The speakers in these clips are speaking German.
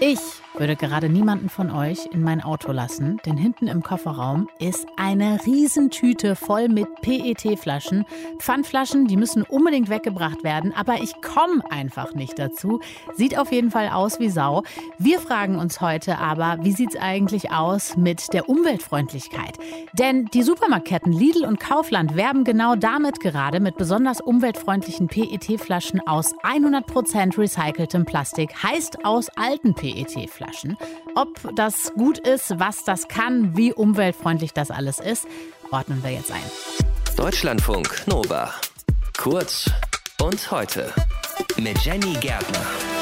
Ich würde gerade niemanden von euch in mein Auto lassen, denn hinten im Kofferraum ist eine Riesentüte voll mit PET-Flaschen. Pfandflaschen, die müssen unbedingt weggebracht werden, aber ich komme einfach nicht dazu. Sieht auf jeden Fall aus wie Sau. Wir fragen uns heute aber, wie sieht es eigentlich aus mit der Umweltfreundlichkeit? Denn die Supermarktketten Lidl und Kaufland werben genau damit gerade mit besonders umweltfreundlichen PET-Flaschen aus 100% recyceltem Plastik, heißt aus alten PET-Flaschen. Flaschen. Ob das gut ist, was das kann, wie umweltfreundlich das alles ist, ordnen wir jetzt ein. Deutschlandfunk Nova. Kurz und heute mit Jenny Gärtner.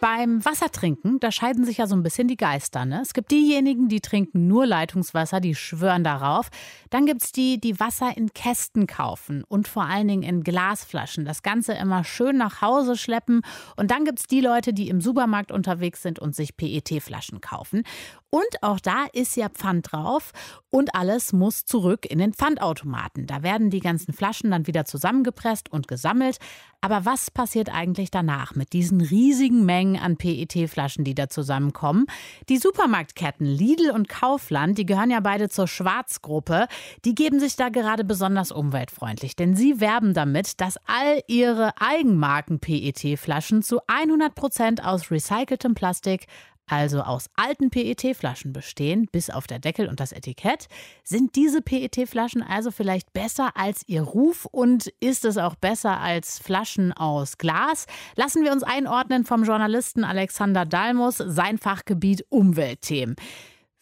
Beim Wassertrinken, da scheiden sich ja so ein bisschen die Geister. Ne? Es gibt diejenigen, die trinken nur Leitungswasser, die schwören darauf. Dann gibt es die, die Wasser in Kästen kaufen und vor allen Dingen in Glasflaschen. Das Ganze immer schön nach Hause schleppen. Und dann gibt es die Leute, die im Supermarkt unterwegs sind und sich PET-Flaschen kaufen. Und auch da ist ja Pfand drauf und alles muss zurück in den Pfandautomaten. Da werden die ganzen Flaschen dann wieder zusammengepresst und gesammelt. Aber was passiert eigentlich danach mit diesen riesigen Mengen an PET-Flaschen, die da zusammenkommen? Die Supermarktketten Lidl und Kaufland, die gehören ja beide zur Schwarzgruppe, die geben sich da gerade besonders umweltfreundlich, denn sie werben damit, dass all ihre Eigenmarken PET-Flaschen zu 100 Prozent aus recyceltem Plastik also aus alten PET-Flaschen bestehen, bis auf der Deckel und das Etikett. Sind diese PET-Flaschen also vielleicht besser als ihr Ruf und ist es auch besser als Flaschen aus Glas? Lassen wir uns einordnen vom Journalisten Alexander Dalmus, sein Fachgebiet Umweltthemen.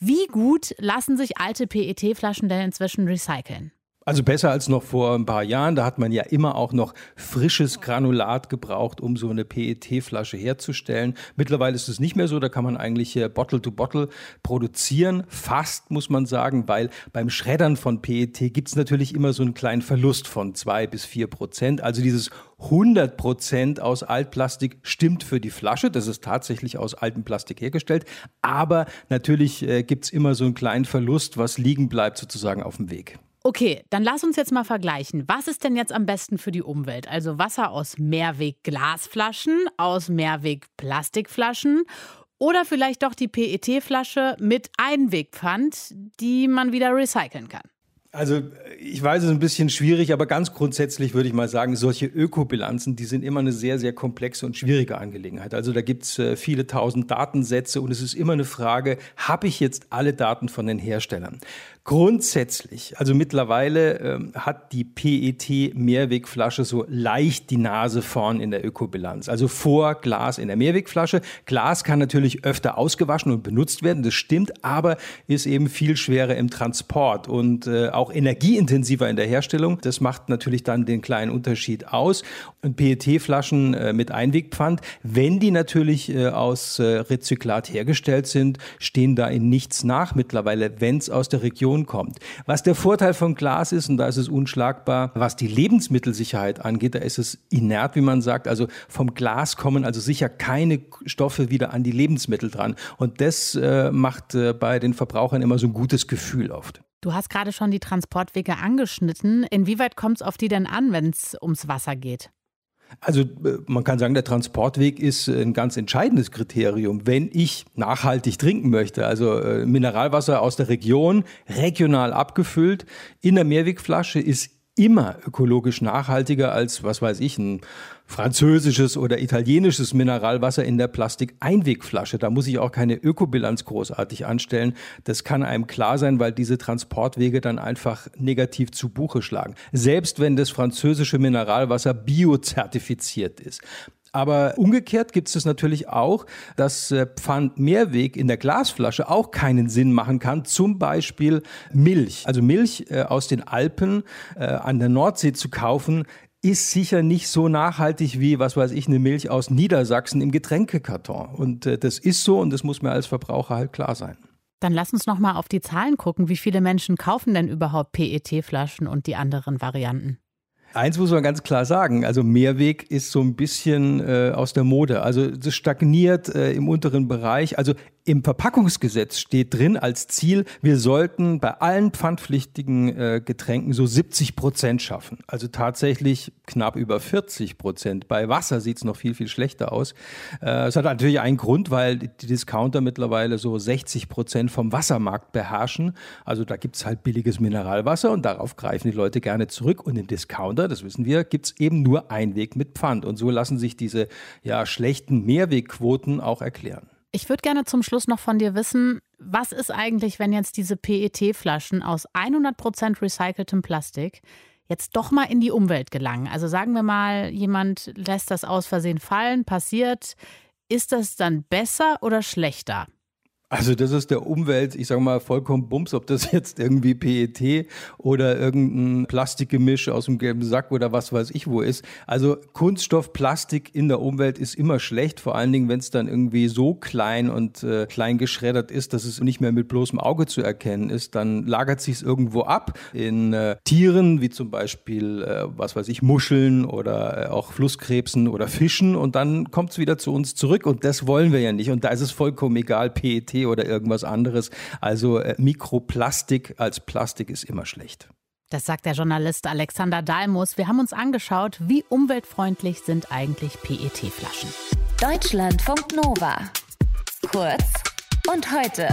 Wie gut lassen sich alte PET-Flaschen denn inzwischen recyceln? Also besser als noch vor ein paar Jahren. Da hat man ja immer auch noch frisches Granulat gebraucht, um so eine PET-Flasche herzustellen. Mittlerweile ist es nicht mehr so. Da kann man eigentlich Bottle-to-Bottle -Bottle produzieren. Fast, muss man sagen, weil beim Schreddern von PET gibt es natürlich immer so einen kleinen Verlust von zwei bis vier Prozent. Also dieses 100 Prozent aus Altplastik stimmt für die Flasche. Das ist tatsächlich aus altem Plastik hergestellt. Aber natürlich äh, gibt es immer so einen kleinen Verlust, was liegen bleibt sozusagen auf dem Weg. Okay, dann lass uns jetzt mal vergleichen. Was ist denn jetzt am besten für die Umwelt? Also Wasser aus Mehrweg-Glasflaschen, aus Mehrweg-Plastikflaschen oder vielleicht doch die PET-Flasche mit Einwegpfand, die man wieder recyceln kann? Also ich weiß, es ist ein bisschen schwierig, aber ganz grundsätzlich würde ich mal sagen, solche Ökobilanzen, die sind immer eine sehr, sehr komplexe und schwierige Angelegenheit. Also da gibt es äh, viele tausend Datensätze und es ist immer eine Frage, habe ich jetzt alle Daten von den Herstellern? Grundsätzlich, also mittlerweile ähm, hat die PET-Mehrwegflasche so leicht die Nase vorn in der Ökobilanz. Also vor Glas in der Mehrwegflasche. Glas kann natürlich öfter ausgewaschen und benutzt werden, das stimmt, aber ist eben viel schwerer im Transport und äh, auch energieintensiver in der Herstellung. Das macht natürlich dann den kleinen Unterschied aus. Und PET-Flaschen äh, mit Einwegpfand, wenn die natürlich äh, aus äh, Rezyklat hergestellt sind, stehen da in nichts nach mittlerweile, wenn es aus der Region Produktion kommt. Was der Vorteil von Glas ist, und da ist es unschlagbar, was die Lebensmittelsicherheit angeht, da ist es inert, wie man sagt. Also vom Glas kommen also sicher keine Stoffe wieder an die Lebensmittel dran. Und das äh, macht äh, bei den Verbrauchern immer so ein gutes Gefühl oft. Du hast gerade schon die Transportwege angeschnitten. Inwieweit kommt es auf die denn an, wenn es ums Wasser geht? Also äh, man kann sagen, der Transportweg ist ein ganz entscheidendes Kriterium. Wenn ich nachhaltig trinken möchte, also äh, Mineralwasser aus der Region, regional abgefüllt, in der Mehrwegflasche, ist immer ökologisch nachhaltiger als, was weiß ich, ein französisches oder italienisches Mineralwasser in der Plastik-Einwegflasche. Da muss ich auch keine Ökobilanz großartig anstellen. Das kann einem klar sein, weil diese Transportwege dann einfach negativ zu Buche schlagen. Selbst wenn das französische Mineralwasser biozertifiziert ist. Aber umgekehrt gibt es natürlich auch, dass äh, Pfandmehrweg in der Glasflasche auch keinen Sinn machen kann. Zum Beispiel Milch. Also Milch äh, aus den Alpen äh, an der Nordsee zu kaufen, ist sicher nicht so nachhaltig wie, was weiß ich, eine Milch aus Niedersachsen im Getränkekarton. Und das ist so und das muss mir als Verbraucher halt klar sein. Dann lass uns noch mal auf die Zahlen gucken. Wie viele Menschen kaufen denn überhaupt PET-Flaschen und die anderen Varianten? Eins muss man ganz klar sagen, also Mehrweg ist so ein bisschen äh, aus der Mode. Also es stagniert äh, im unteren Bereich. Also im Verpackungsgesetz steht drin als Ziel, wir sollten bei allen pfandpflichtigen äh, Getränken so 70 Prozent schaffen. Also tatsächlich knapp über 40 Prozent. Bei Wasser sieht es noch viel, viel schlechter aus. Äh, es hat natürlich einen Grund, weil die Discounter mittlerweile so 60 Prozent vom Wassermarkt beherrschen. Also da gibt es halt billiges Mineralwasser und darauf greifen die Leute gerne zurück. Und im Discounter, das wissen wir, gibt es eben nur Einweg mit Pfand. Und so lassen sich diese ja, schlechten Mehrwegquoten auch erklären. Ich würde gerne zum Schluss noch von dir wissen, was ist eigentlich, wenn jetzt diese PET-Flaschen aus 100% recyceltem Plastik jetzt doch mal in die Umwelt gelangen? Also sagen wir mal, jemand lässt das aus Versehen fallen, passiert. Ist das dann besser oder schlechter? Also das ist der Umwelt, ich sage mal, vollkommen Bums, ob das jetzt irgendwie PET oder irgendein Plastikgemisch aus dem gelben Sack oder was weiß ich wo ist. Also Kunststoff, Plastik in der Umwelt ist immer schlecht, vor allen Dingen, wenn es dann irgendwie so klein und äh, klein geschreddert ist, dass es nicht mehr mit bloßem Auge zu erkennen ist. Dann lagert sich es irgendwo ab in äh, Tieren, wie zum Beispiel, äh, was weiß ich, Muscheln oder äh, auch Flusskrebsen oder Fischen und dann kommt es wieder zu uns zurück und das wollen wir ja nicht. Und da ist es vollkommen egal, PET oder irgendwas anderes. Also äh, Mikroplastik als Plastik ist immer schlecht. Das sagt der Journalist Alexander Dalmus. Wir haben uns angeschaut, wie umweltfreundlich sind eigentlich PET-Flaschen. Deutschlandfunk Nova. Kurz und heute.